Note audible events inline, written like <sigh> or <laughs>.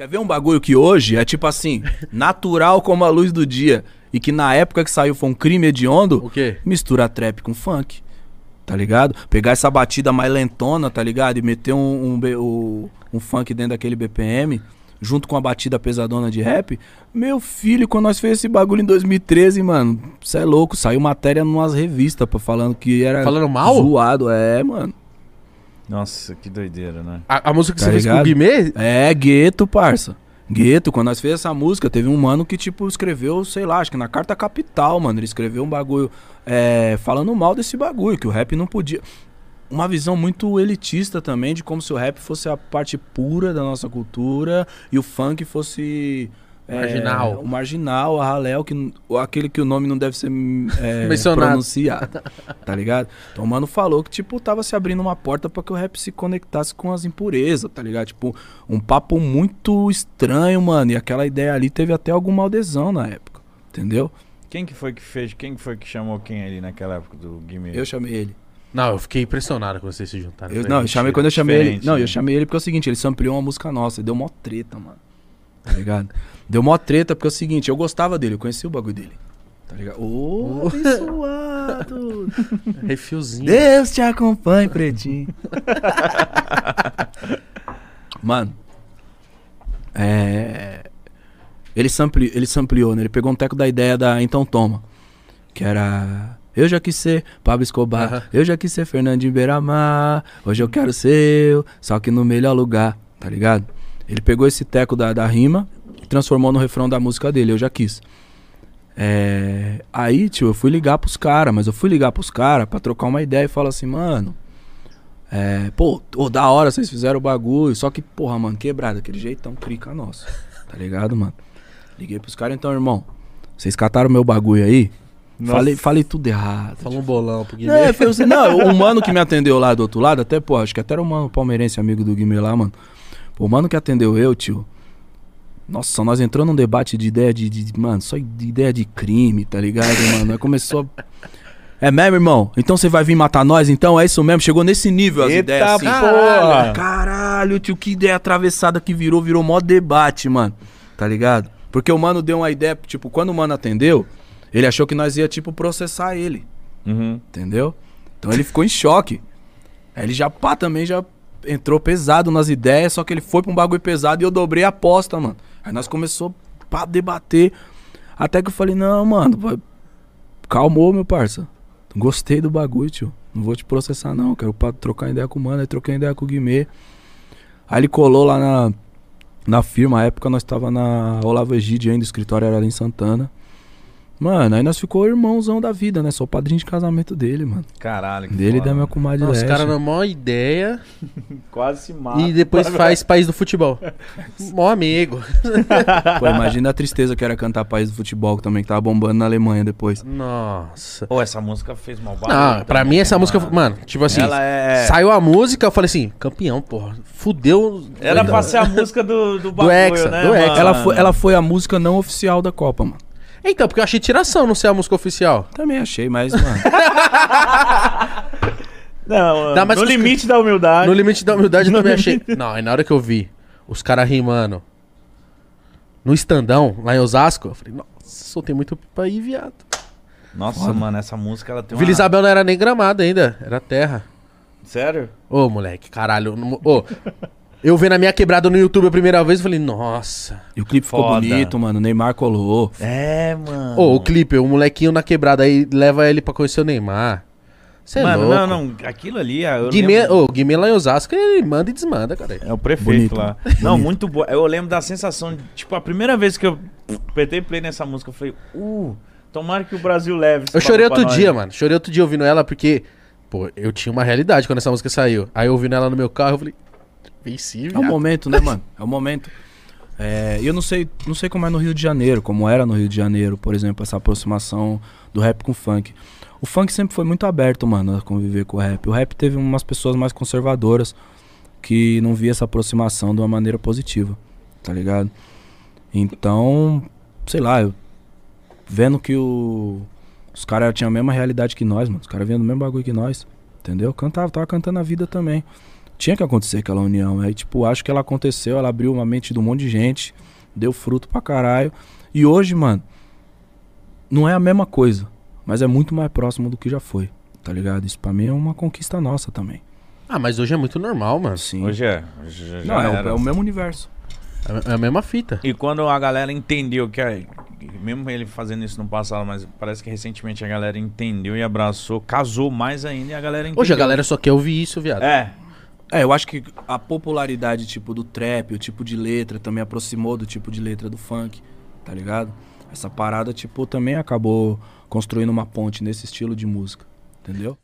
Quer ver um bagulho que hoje é tipo assim, <laughs> natural como a luz do dia. E que na época que saiu foi um crime hediondo. O quê? Mistura trap com funk. Tá ligado? Pegar essa batida mais lentona, tá ligado? E meter um, um, o- um funk dentro daquele BPM, junto com a batida pesadona de rap. Meu filho, quando nós fez esse bagulho em 2013, mano, cê é louco. Saiu matéria numas revistas, falando que era. Falando mal? Zoado, é, mano. Nossa, que doideira, né? A, a música que Tá você fez com o ligado? Guimê? É, gueto, parça. Gueto, quando nós fez essa música, teve um mano que, tipo, escreveu, sei lá, acho que na Carta Capital, mano. Ele escreveu um bagulho é, falando mal desse bagulho, que o rap não podia. Uma visão muito elitista também, de como se o rap fosse a parte pura da nossa cultura e o funk fosse. É, Marginal. o marginal, a raléu, que, aquele que o nome não deve ser é, <laughs> pronunciado. Tá ligado? <laughs> Então o mano falou que, tipo, tava se abrindo uma porta pra que o rap se conectasse com as impurezas, tá ligado? Tipo, um papo muito estranho, mano. E aquela ideia ali teve até alguma adesão na época. Entendeu? Quem que foi que fez? Quem que foi que chamou quem ali naquela época do Guimê? Eu chamei ele. Não, eu fiquei impressionado quando vocês se juntaram. Eu- não, eu chamei quando eu chamei ele. Não, né? eu chamei ele porque é o seguinte, ele sampleou uma música nossa, e deu mó treta, mano. Tá ligado? deu mó treta porque é o seguinte, eu gostava dele, eu conheci o bagulho dele. Tá ligado? Ô, abençoado. <laughs> Refilzinho. Deus te acompanhe, pretinho. Mano, é. Ele, sampli, ele sampleou, né? Ele pegou um teco da ideia da Então Toma. Que era. Eu já quis ser Pablo Escobar. Aham. Eu já quis ser Fernandinho Beiramar. Hoje eu quero ser eu, só que no melhor lugar, tá ligado? Ele pegou esse teco da, da rima e transformou no refrão da música dele, Eu já quis. É, aí, tio, eu fui ligar pros caras, mas eu fui ligar pros caras pra trocar uma ideia e falar assim, mano. É, pô, ô, da hora vocês fizeram o bagulho, só que, porra, mano, quebrado, aquele jeitão crica nosso. Tá ligado, mano? Liguei pros caras, então, irmão. Vocês cataram meu bagulho aí? Nossa. Falei, falei tudo errado. Falou um bolão pro Guimê. É, assim, não, o mano que me atendeu lá do outro lado, até, pô, acho que até era o mano palmeirense, amigo do Guimê lá, mano. O mano que atendeu eu, tio. Nossa, nós entramos num debate de ideia de, de- Mano, só de ideia de crime, tá ligado, mano? Aí começou. a- É mesmo, irmão? Então você vai vir matar nós? Então é isso mesmo? Chegou nesse nível as Eita ideias assim. porra! Caralho, tio, que ideia atravessada que virou, virou mó debate, mano. Tá ligado? Porque o mano deu uma ideia, tipo, quando o mano atendeu, ele achou que nós ia, tipo, processar ele. Uhum. Entendeu? Então ele ficou em choque. Aí ele já pá também já entrou pesado nas ideias, só que ele foi pra um bagulho pesado e eu dobrei a aposta, mano. Aí nós começou a debater. Até que eu falei, não, mano, calmou, meu parça. Gostei do bagulho, tio. Não vou te processar, não. Quero pra trocar ideia com o mano. Aí troquei ideia com o Guimê. Aí ele colou lá na, na firma. Na época nós tava na Olavo Egídio ainda, o escritório era ali em Santana. Mano, aí nós ficou irmãozão da vida, né? Sou o padrinho de casamento dele, mano. Caralho. que Dele e foda. da minha comadre Nossa, os caras na maior ideia <laughs> Quase se mata. e depois faz País do Futebol. <laughs> Mó amigo. <laughs> Pô, imagina a tristeza que era cantar País do Futebol, que também que tava bombando na Alemanha depois. Nossa. Pô, essa música fez mal barulho. Não, pra também, mim essa mano. música, mano, tipo assim, Ela é. saiu a música, eu falei assim, campeão, porra. Fudeu. Era pra ser a música do, do bagulho, Hexa, né? do Hexa. mano? Ela foi, ela foi a música não oficial da Copa, mano. Então, porque eu achei tiração não ser a música oficial. Também achei, mas, mano. <laughs> Não, Dá mais no os- limite da humildade. No limite da humildade eu também achei. Não, aí na hora que eu vi os caras rimando no estandão, lá em Osasco, eu falei, nossa, soltei muito pra ir, viado. Nossa, mano, essa música ela tem uma... Vila Isabel não era nem gramado ainda, era terra. Sério? Ô, moleque, caralho. não- Ô, eu vendo a minha quebrada no YouTube a primeira vez, eu falei, nossa. E o clipe ficou Foda. bonito, mano. O Neymar colou. É, mano. Ô, o clipe, o molequinho na quebrada aí leva ele pra conhecer o Neymar. Você é Mano, louco. não, não. Aquilo ali, ah, eu Guimê, lembro- ô, Guimê lá em Osasco, ele manda e desmanda, cara. É o prefeito Bonito. lá. <laughs> Não, muito boa. Eu lembro da sensação de, tipo, a primeira vez que eu apertei play nessa música, eu falei, uh, tomara que o Brasil leve. Eu chorei outro dia, mano. Chorei outro dia ouvindo ela porque, pô, eu tinha uma realidade quando essa música saiu. Aí eu ouvindo ela no meu carro, eu falei, venci, É o momento, né, mano? É o momento. É, eu não sei, não sei como é no Rio de Janeiro, como era no Rio de Janeiro, por exemplo, essa aproximação do rap com o funk. O funk sempre foi muito aberto, mano, a conviver com o rap. O rap teve umas pessoas mais conservadoras que não via essa aproximação de uma maneira positiva, tá ligado? Então, sei lá, eu vendo que o, os caras tinham a mesma realidade que nós, mano. Os caras vendo o mesmo bagulho que nós, entendeu? Cantava, tava cantando a vida também. Tinha que acontecer aquela união. Aí, tipo, acho que ela aconteceu, ela abriu uma mente de um monte de gente, deu fruto pra caralho. E hoje, mano, não é a mesma coisa, mas é muito mais próximo do que já foi, tá ligado? Isso pra mim é uma conquista nossa também. Ah, mas hoje é muito normal, mano. Sim. Hoje é. Hoje já não, é o, é o mesmo universo. É é a mesma fita. E quando a galera entendeu que, é- mesmo ele fazendo isso no passado, mas parece que recentemente a galera entendeu e abraçou, casou mais ainda e a galera entendeu. Hoje a galera só quer ouvir isso, viado. É. É, eu acho que a popularidade, tipo, do trap, o tipo de letra, também aproximou do tipo de letra do funk, tá ligado? Essa parada, tipo, também acabou construindo uma ponte nesse estilo de música, entendeu?